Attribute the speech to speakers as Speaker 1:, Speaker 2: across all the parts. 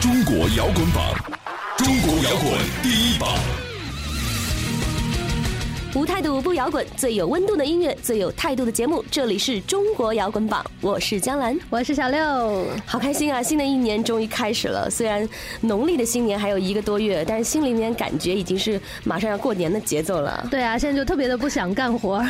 Speaker 1: 中国摇滚榜，中国摇滚第一榜。
Speaker 2: 无态度不摇滚，最有温度的音乐，最有态度的节目。这里是中国摇滚榜，我是江兰，
Speaker 3: 我是小六，
Speaker 2: 好开心啊！新的一年终于开始了，虽然农历的新年还有一个多月，但是心里面感觉已经是马上要过年的节奏了。
Speaker 3: 对啊，现在就特别的不想干活。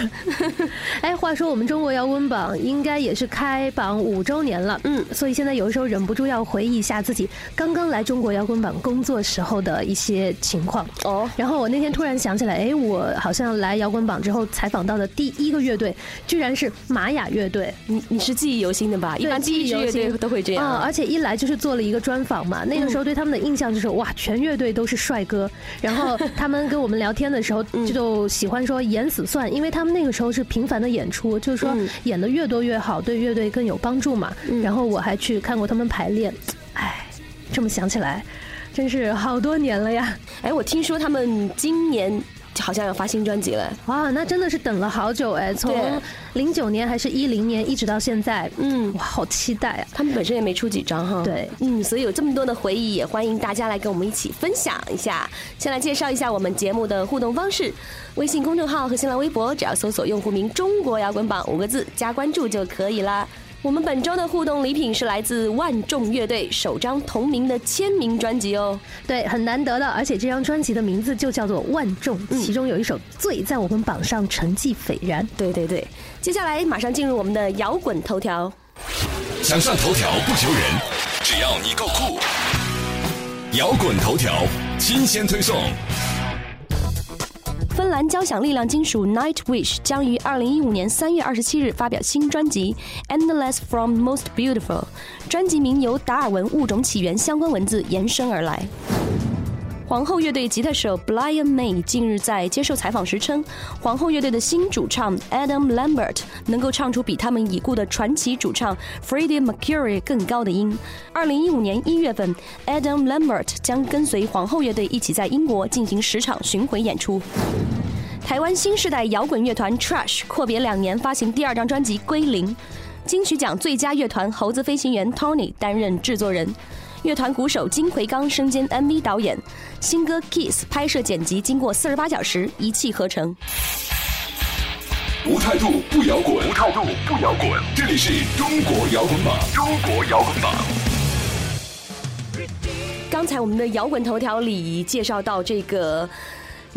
Speaker 3: 哎，话说我们中国摇滚榜应该也是开榜五周年了，嗯，所以现在有的时候忍不住要回忆一下自己刚刚来中国摇滚榜工作时候的一些情况。哦，然后我那天突然想起来，哎，我好像。来摇滚榜之后采访到的第一个乐队，居然是玛雅乐队。
Speaker 2: 你你是记忆犹新的吧？一般记忆犹新都会这样。
Speaker 3: 而且一来就是做了一个专访嘛，那个时候对他们的印象就是哇，全乐队都是帅哥。然后他们跟我们聊天的时候，就喜欢说演死算，因为他们那个时候是频繁的演出，就是说演的越多越好，对乐队更有帮助嘛。然后我还去看过他们排练，哎，这么想起来，真是好多年了呀。
Speaker 2: 哎，我听说他们今年。好像要发新专辑了，
Speaker 3: 哇，那真的是等了好久哎，从零九年还是一零年一直到现在，嗯，哇，好期待啊！
Speaker 2: 他们本身也没出几张哈，
Speaker 3: 对，
Speaker 2: 嗯，所以有这么多的回忆，也欢迎大家来跟我们一起分享一下。先来介绍一下我们节目的互动方式：微信公众号和新浪微博，只要搜索用户名“中国摇滚榜”五个字加关注就可以啦。我们本周的互动礼品是来自万众乐队首张同名的签名专辑哦，
Speaker 3: 对，很难得的，而且这张专辑的名字就叫做《万众》，其中有一首《醉》在我们榜上成绩斐然。
Speaker 2: 对对对，接下来马上进入我们的摇滚头条。
Speaker 1: 想上头条不求人，只要你够酷。摇滚头条，新鲜推送。
Speaker 2: 芬兰交响力量金属 Nightwish 将于二零一五年三月二十七日发表新专辑《Endless from Most Beautiful》，专辑名由达尔文物种起源相关文字延伸而来。皇后乐队吉他手 Brian May 近日在接受采访时称，皇后乐队的新主唱 Adam Lambert 能够唱出比他们已故的传奇主唱 Freddie Mercury 更高的音。二零一五年一月份，Adam Lambert 将跟随皇后乐队一起在英国进行十场巡回演出。台湾新时代摇滚乐团 Trash 阔别两年发行第二张专辑《归零》，金曲奖最佳乐团猴子飞行员 Tony 担任制作人。乐团鼓手金奎刚身兼 MV 导演，新歌《Kiss》拍摄剪辑经过四十八小时一气呵成。
Speaker 1: 无态度不摇滚，无态度不摇滚，这里是中国摇滚榜，中国摇滚榜。
Speaker 2: 刚才我们的摇滚头条里介绍到这个。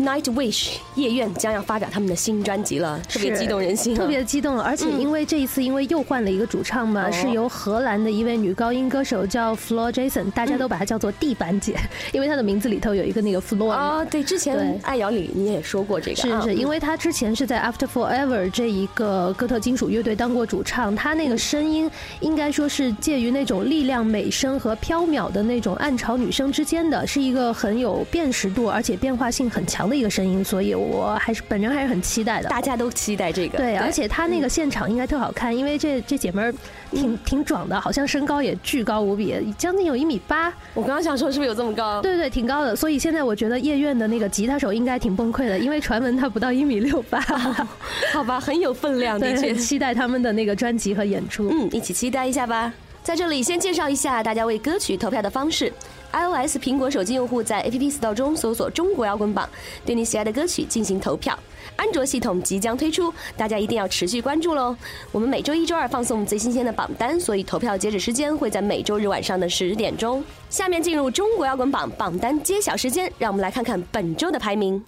Speaker 2: Nightwish 夜愿将要发表他们的新专辑了，特别激动人心，
Speaker 3: 特别激动。而且因为这一次，因为又换了一个主唱嘛，是由荷兰的一位女高音歌手叫 Floor Jason，大家都把她叫做地板姐，因为她的名字里头有一个那个 Floor
Speaker 2: 哦。对，之前爱瑶里你也说过这个，
Speaker 3: 是是，因为她之前是在 After Forever 这一个哥特金属乐队当过主唱，她那个声音应该说是介于那种力量美声和飘渺的那种暗潮女声之间的，是一个很有辨识度而且变化性很强。的一个声音，所以我还是本人还是很期待的。
Speaker 2: 大家都期待这个，
Speaker 3: 对，而且他那个现场应该特好看，因为这这姐们儿挺挺壮的，好像身高也巨高无比，将近有一米八。
Speaker 2: 我刚刚想说是不是有这么高？
Speaker 3: 对对，挺高的。所以现在我觉得夜愿的那个吉他手应该挺崩溃的，因为传闻他不到一米六八。
Speaker 2: 好吧，很有分量，的确
Speaker 3: 期待他们的那个专辑和演出。
Speaker 2: 嗯，一起期待一下吧。在这里先介绍一下大家为歌曲投票的方式。iOS 苹果手机用户在 App Store 中搜索“中国摇滚榜”，对你喜爱的歌曲进行投票。安卓系统即将推出，大家一定要持续关注喽！我们每周一、周二放送最新鲜的榜单，所以投票截止时间会在每周日晚上的十点钟。下面进入中国摇滚榜榜单揭晓时间，让我们来看看本周的排名。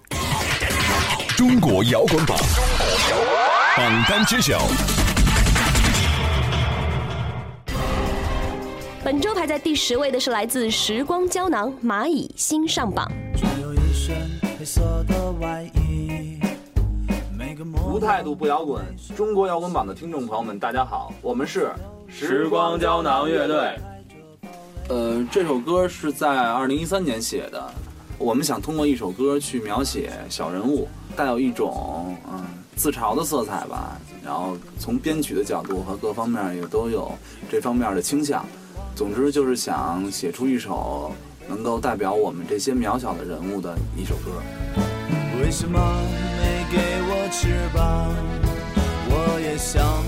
Speaker 1: 中国摇滚榜榜单揭晓。
Speaker 2: 本周排在第十位的是来自时光胶囊蚂蚁新上榜。
Speaker 4: 无态度不摇滚，中国摇滚榜的听众朋友们，大家好，我们是时光胶囊乐队。呃，这首歌是在二零一三年写的。我们想通过一首歌去描写小人物，带有一种嗯自嘲的色彩吧。然后从编曲的角度和各方面也都有这方面的倾向。总之就是想写出一首能够代表我们这些渺小的人物的一首歌。
Speaker 5: 为什么没给我翅膀？我也想。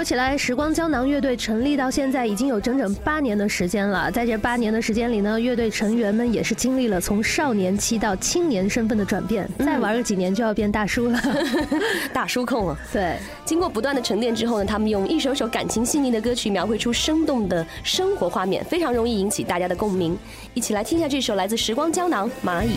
Speaker 3: 说起来，时光胶囊乐队成立到现在已经有整整八年的时间了。在这八年的时间里呢，乐队成员们也是经历了从少年期到青年身份的转变。再玩个几年就要变大叔了，
Speaker 2: 大叔控了。
Speaker 3: 对，
Speaker 2: 经过不断的沉淀之后呢，他们用一首首感情细腻的歌曲描绘出生动的生活画面，非常容易引起大家的共鸣。一起来听一下这首来自时光胶囊《蚂蚁》。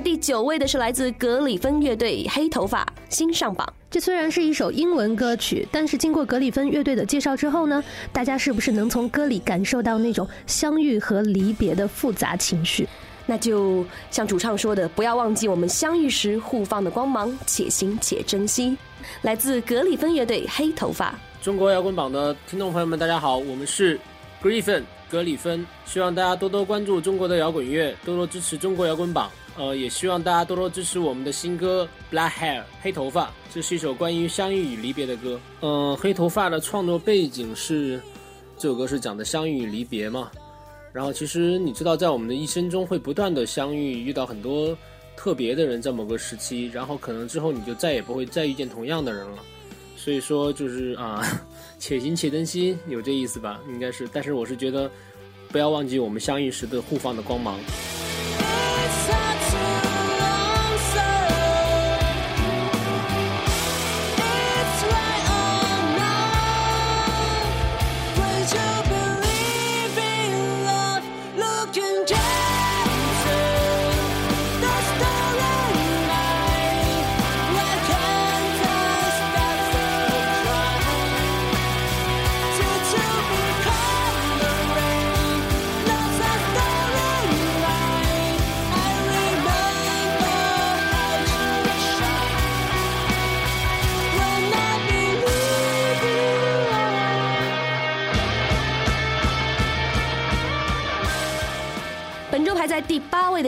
Speaker 2: 在第九位的是来自格里芬乐队《黑头发》新上榜。
Speaker 3: 这虽然是一首英文歌曲，但是经过格里芬乐队的介绍之后呢，大家是不是能从歌里感受到那种相遇和离别的复杂情绪？
Speaker 2: 那就像主唱说的，不要忘记我们相遇时互放的光芒，且行且珍惜。来自格里芬乐队《黑头发》。
Speaker 6: 中国摇滚榜的听众朋友们，大家好，我们是 Griffin 格里芬，希望大家多多关注中国的摇滚乐，多多支持中国摇滚榜。呃，也希望大家多多支持我们的新歌《Black Hair》黑头发，这是一首关于相遇与离别的歌。嗯、黑头发的创作背景是这首歌是讲的相遇与离别嘛。然后其实你知道，在我们的一生中会不断的相遇，遇到很多特别的人，在某个时期，然后可能之后你就再也不会再遇见同样的人了。所以说就是啊，且行且珍惜，有这意思吧？应该是。但是我是觉得，不要忘记我们相遇时的互放的光芒。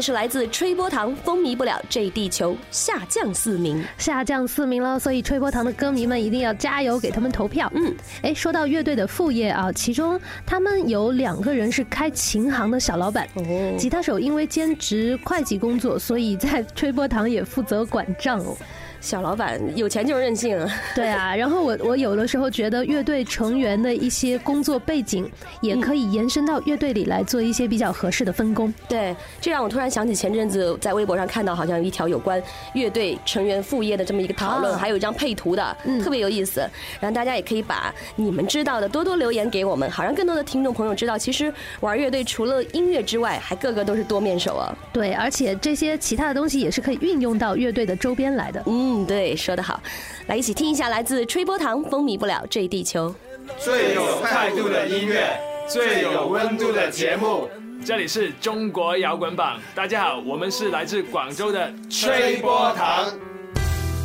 Speaker 2: 是来自吹波堂《风靡不了这地球》，下降四名。
Speaker 3: 下降四名了，所以吹波堂的歌迷们一定要加油，给他们投票。嗯，哎，说到乐队的副业啊，其中他们有两个人是开琴行的小老板，
Speaker 2: 哦
Speaker 3: 吉他手因为兼职会计工作，所以在吹波堂也负责管账哦。
Speaker 2: 小老板有钱就是任性啊！
Speaker 3: 对啊，然后我我有的时候觉得乐队成员的一些工作背景也可以延伸到乐队里来做一些比较合适的分工。
Speaker 2: 对，这让我突然想起前阵子在微博上看到，好像有一条有关乐队成员副业的这么一个讨论，
Speaker 3: 啊
Speaker 2: 还有一张配图的，
Speaker 3: 嗯
Speaker 2: 特别有意思。然后大家也可以把你们知道的多多留言给我们，好让更多的听众朋友知道，其实玩乐队除了音乐之外，还个个都是多面手啊。
Speaker 3: 对，而且这些其他的东西也是可以运用到乐队的周边来的。
Speaker 2: 嗯，对，说得好。来，一起听一下来自吹波糖《风靡不了这地球》。
Speaker 7: 最有态度的音乐，最有温度的节目。
Speaker 8: 这里是中国摇滚榜，大家好，我们是来自广州的
Speaker 7: 吹波糖。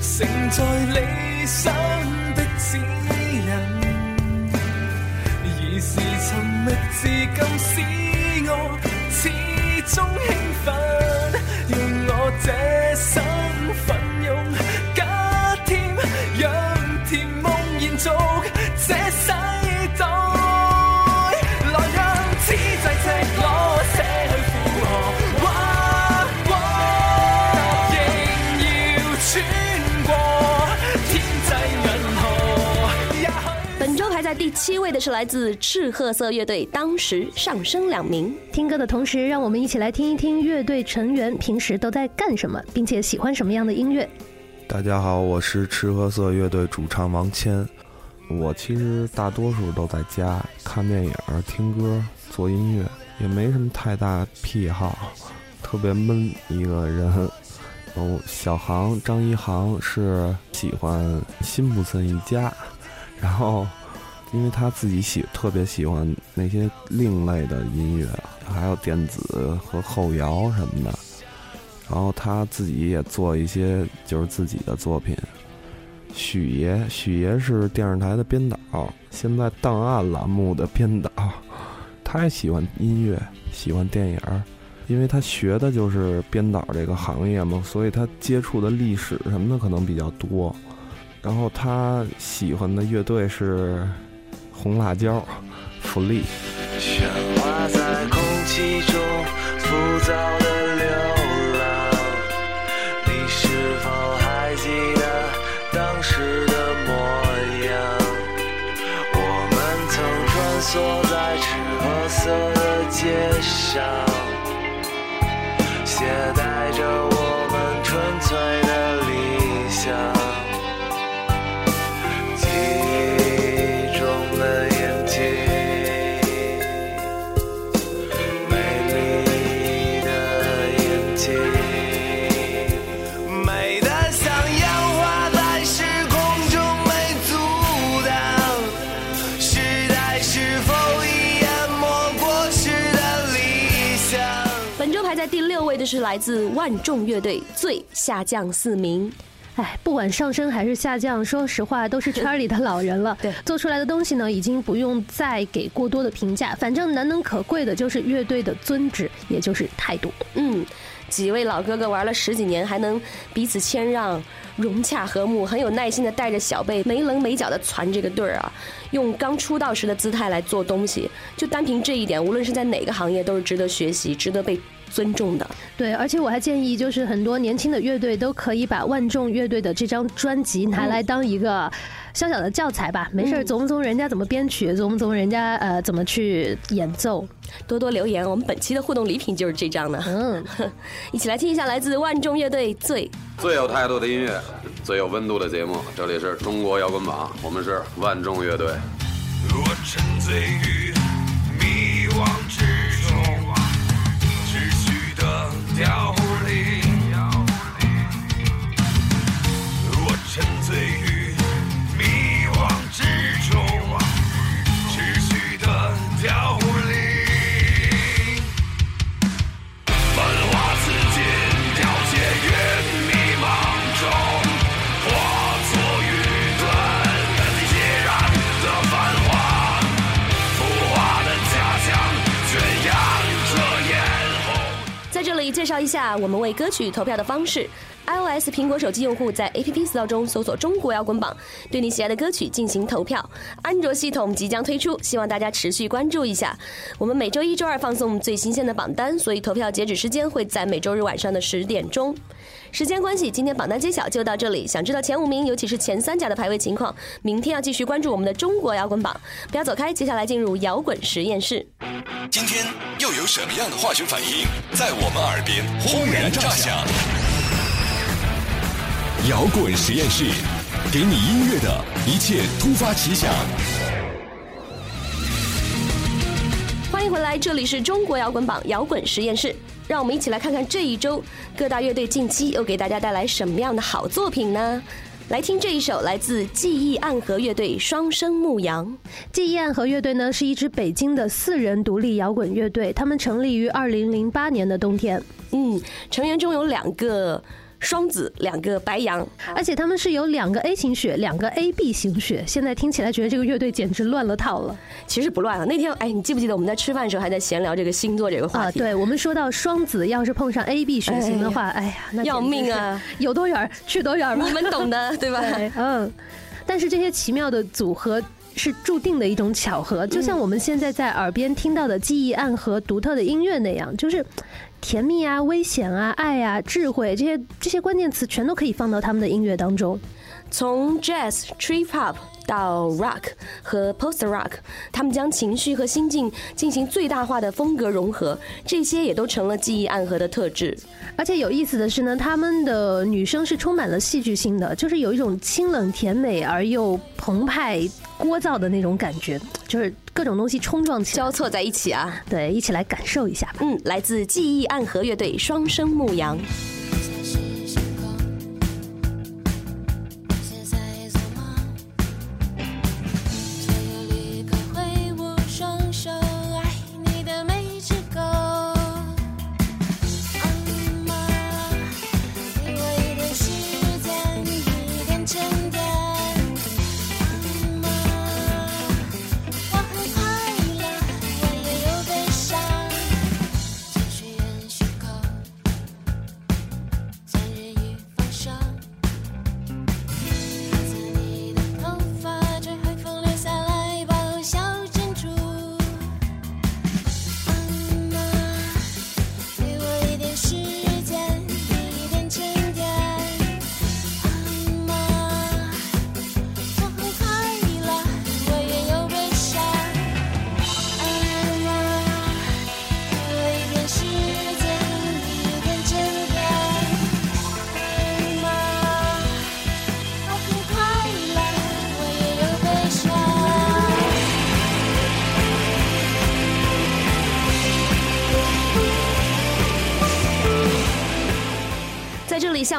Speaker 5: 承载理想的指引，而是沉默至今，使我始終興奮，
Speaker 2: 七位的是来自赤褐色乐队，当时上升两名。
Speaker 3: 听歌的同时，让我们一起来听一听乐队成员平时都在干什么，并且喜欢什么样的音乐。
Speaker 9: 大家好，我是赤褐色乐队主唱王谦。我其实大多数都在家看电影、听歌、做音乐。也没什么太大癖好，特别闷一个人。哦，小航张一航是喜欢辛普森一家，然后因为他自己喜特别喜欢那些另类的音乐，还有电子和后摇什么的，然后他自己也做一些就是自己的作品。许爷，许爷是电视台的编导，现在档案栏目的编导，他也喜欢音乐，喜欢电影。因为他学的就是编导这个行业嘛，所以他接触的历史什么的可能比较多。然后他喜欢的乐队是红辣椒、福利。
Speaker 5: 喧哗在空气中浮躁的流浪，你是否还记得当时的模样？我们曾穿梭在赤褐色的街上。携带着我们纯粹
Speaker 2: 这是来自万众乐队，最下降四名。
Speaker 3: 哎，不管上升还是下降，说实话都是圈里的老人了。
Speaker 2: 对，
Speaker 3: 做出来的东西呢，已经不用再给过多的评价。反正难能可贵的就是乐队的尊旨，也就是态度。
Speaker 2: 嗯，几位老哥哥玩了十几年，还能彼此谦让、融洽和睦，很有耐心的带着小辈没棱没角的攒这个队儿啊，用刚出道时的姿态来做东西。就单凭这一点，无论是在哪个行业，都是值得学习、值得被。尊重的，
Speaker 3: 对，而且我还建议，就是很多年轻的乐队都可以把万众乐队的这张专辑拿来当一个小小的教材吧。没事儿，琢磨琢磨人家怎么编曲，琢磨琢磨人家呃怎么去演奏。
Speaker 2: 多多留言，我们本期的互动礼品就是这张呢。嗯，一起来听一下来自万众乐队最
Speaker 10: 最有态度的音乐，最有温度的节目。这里是中国摇滚榜，我们是万众乐队。我沉醉于迷惘之调
Speaker 2: 绍一下我们为歌曲投票的方式。：iOS 苹果手机用户在 App Store 中搜索“中国摇滚榜”，对你喜爱的歌曲进行投票。安卓系统即将推出，希望大家持续关注一下。我们每周一、周二放送最新鲜的榜单，所以投票截止时间会在每周日晚上的十点钟。时间关系，今天榜单揭晓就到这里。想知道前五名，尤其是前三甲的排位情况，明天要继续关注我们的中国摇滚榜。不要走开，接下来进入摇滚实验室。
Speaker 1: 今天又有什么样的化学反应在我们耳边轰然炸响？摇滚实验室，给你音乐的一切突发奇想。
Speaker 2: 欢迎回来，这里是中国摇滚榜摇滚实验室。让我们一起来看看这一周各大乐队近期又给大家带来什么样的好作品呢？来听这一首来自记忆暗河乐队《双生牧羊》。
Speaker 3: 记忆暗河乐队呢是一支北京的四人独立摇滚乐队，他们成立于二零零八年的冬天。
Speaker 2: 嗯，成员中有两个。双子两个白羊，
Speaker 3: 而且他们是有两个 A 型血，两个 AB 型血。现在听起来觉得这个乐队简直乱了套了。
Speaker 2: 其实不乱了。那天哎，你记不记得我们在吃饭的时候还在闲聊这个星座这个话
Speaker 3: 题？啊，对，我们说到双子要是碰上 AB 血型的话，哎呀，那
Speaker 2: 要命啊！
Speaker 3: 有多远去多远吧
Speaker 2: 你们懂的，对吧？
Speaker 3: 嗯。但是这些奇妙的组合是注定的一种巧合，就像我们现在在耳边听到的记忆暗河独特的音乐那样，就是。甜蜜啊，危险啊，爱啊，智慧，这些这些关键词全都可以放到他们的音乐当中。
Speaker 2: 从 jazz、trip hop 到 rock 和 post rock，他们将情绪和心境进行最大化的风格融合，这些也都成了记忆暗河的特质。
Speaker 3: 而且有意思的是呢，他们的女生是充满了戏剧性的，就是有一种清冷甜美而又澎湃聒噪的那种感觉，就是各种东西冲撞起来，
Speaker 2: 交错在一起啊。
Speaker 3: 对，一起来感受一下吧。
Speaker 2: 嗯，来自记忆暗河乐队双生牧羊。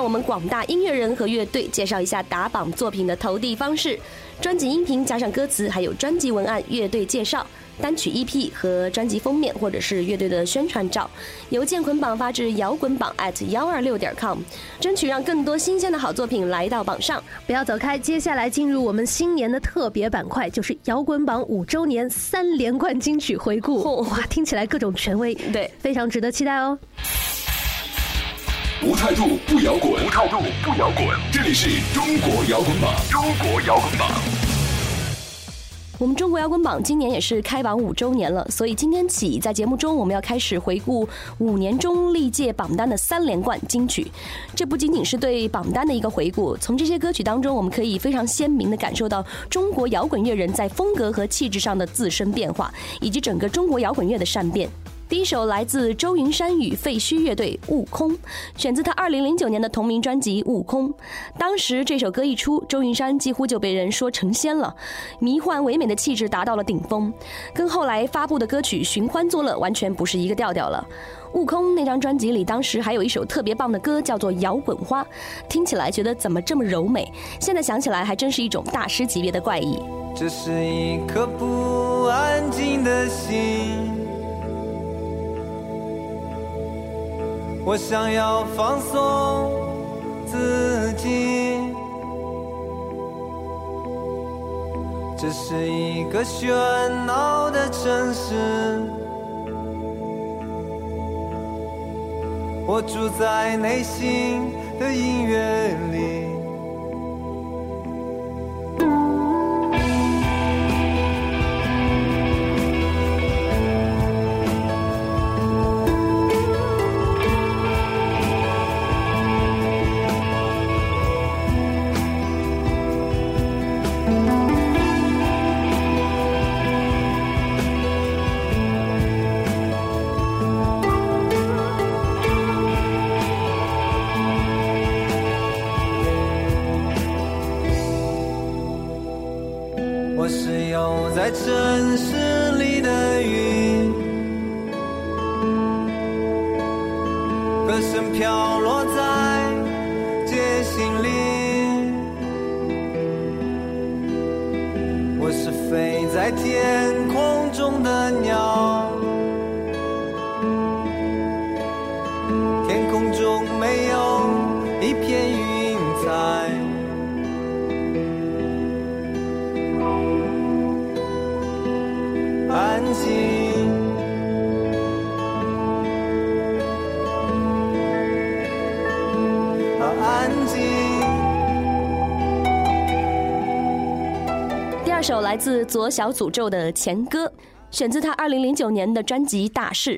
Speaker 11: 我
Speaker 2: 们广大音乐人和乐队介绍一下打榜作品的投递方式：专辑音频加上歌词，还有专辑文案、乐队介绍、单曲 EP 和专辑封面，或者是乐队的宣传照。邮件捆绑发至摇滚榜 at 幺二六点 com，争取让更多新鲜的好作品来到榜上。
Speaker 3: 不要走开，接下来进入我们新年的特别板块，就是摇滚榜五周年三连冠金曲回顾。哇，听起来各种权威，
Speaker 2: 对，
Speaker 3: 非常值得期待哦。
Speaker 1: 无态度不摇滚，无态度不摇滚。这里是中国摇滚榜，中国摇滚榜。
Speaker 2: 我们中国摇滚榜今年也是开榜五周年了，所以今天起在节目中我们要开始回顾五年中历届榜单的三连冠金曲。这不仅仅是对榜单的一个回顾，从这些歌曲当中，我们可以非常鲜明地感受到中国摇滚乐人在风格和气质上的自身变化，以及整个中国摇滚乐的善变。第一首来自周云山与废墟乐队《悟空》，选自他2009年的同名专辑《悟空》。当时这首歌一出，周云山几乎就被人说成仙了，迷幻唯美的气质达到了顶峰，跟后来发布的歌曲《寻欢作乐》完全不是一个调调了。悟空那张专辑里，当时还有一首特别棒的歌，叫做《摇滚花》，听起来觉得怎么这么柔美，现在想起来还真是一种大师级别的怪异。
Speaker 12: 这是一颗不安静的心，我想要放松自己。这是一个喧闹的城市，我住在内心的音乐里。飘在城市里的云，歌声飘落在街心里。我是飞在天空
Speaker 2: 首来自左小诅咒的《前歌》，选自他2009年的专辑《大事》。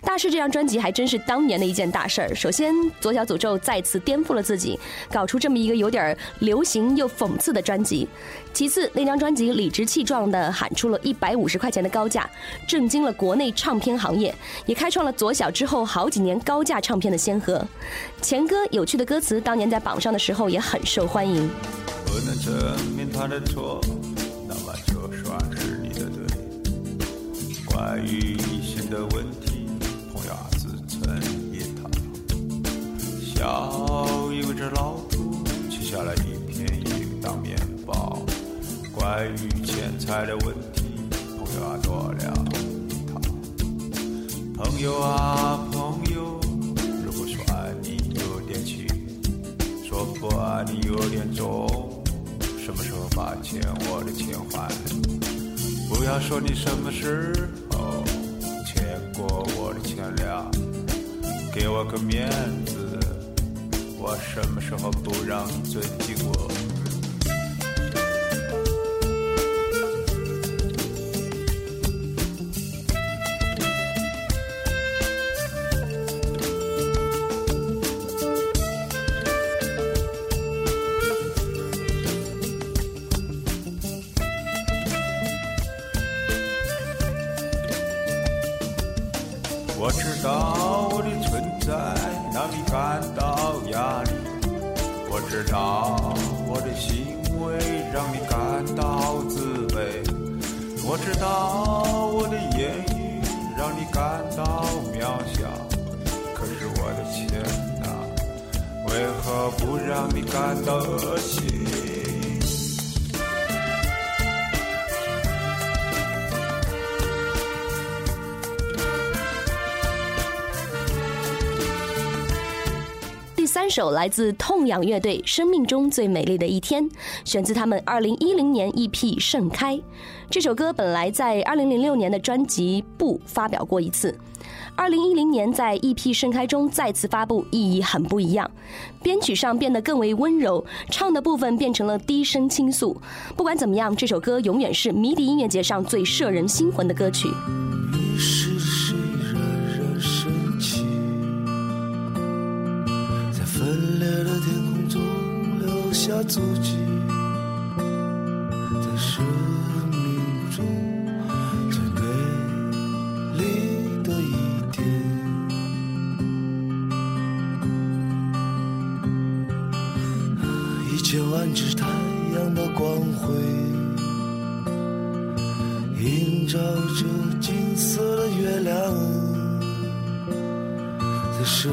Speaker 2: 大事这张专辑还真是当年的一件大事儿。首先，左小诅咒再次颠覆了自己，搞出这么一个有点流行又讽刺的专辑。其次，那张专辑理直气壮地喊出了一百五十块钱的高价，震惊了国内唱片行业，也开创了左小之后好几年高价唱片的先河。前歌有趣的歌词，当年在榜上的时候也很受欢迎。
Speaker 13: 不能证明他的错，关于异性的问题，朋友啊自成一套。笑意味着老土，切下了一片云当面包。关于钱财的问题，朋友啊多了一套。朋友啊朋友，如果说爱你有点轻，说不爱你有点重，什么时候把钱我的钱还？不要。说你什么时候欠过我的钱了，给我个面子，我什么时候不让你尊敬？我让你感到压力，我知道我的行为让你感到自卑，我知道我的言语让你感到渺小。可是我的钱呐、为何不让你感到恶心？
Speaker 2: 首来自痛仰乐队《生命中最美丽的一天》，选自他们2010年 EP《盛开》。这首歌本来在2006年的专辑《不》发表过一次，2010年在 EP《盛开》中再次发布，意义很不一样。编曲上变得更为温柔，唱的部分变成了低声倾诉。不管怎么样，这首歌永远是迷笛音乐节上最摄人心魂的歌曲。
Speaker 5: 下足迹，在生命中最美丽的一天。一千万只太阳的光辉。映照着金色的月亮，在生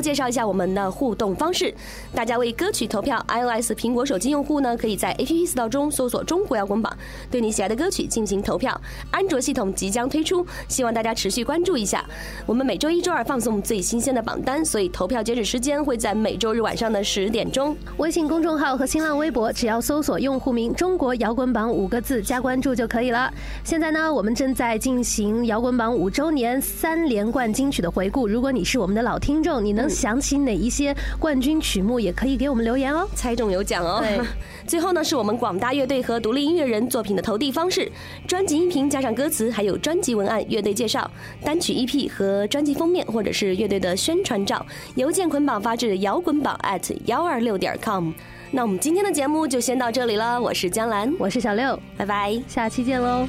Speaker 2: 介绍一下我们的互动方式，大家为歌曲投票。iOS 苹果手机用户呢，可以在 APP Store 中搜索“中国摇滚榜”，对你喜爱的歌曲进行投票。安卓系统即将推出，希望大家持续关注一下。我们每周一、周二放送最新鲜的榜单，所以投票截止时间会在每周日晚上的十点钟。
Speaker 3: 微信公众号和新浪微博，只要搜索用户名“中国摇滚榜”五个字加关注就可以了。现在呢，我们正在进行摇滚榜五周年三连冠金曲的回顾。如果你是我们的老听众，你能想起哪一些冠军曲目，也可以给我们留言哦，
Speaker 2: 猜中有奖哦。
Speaker 3: 对，
Speaker 2: 最后呢，是我们广大乐队和独立音乐人作品的投递方式：专辑音频加上歌词，还有专辑文案、乐队介绍、单曲 EP 和专辑封面，或者是乐队的宣传照，邮件捆绑发至摇滚榜 at 幺二六点 com。那我们今天的节目就先到这里了，我是江兰，
Speaker 3: 我是小六，
Speaker 2: 拜拜，
Speaker 3: 下期见喽。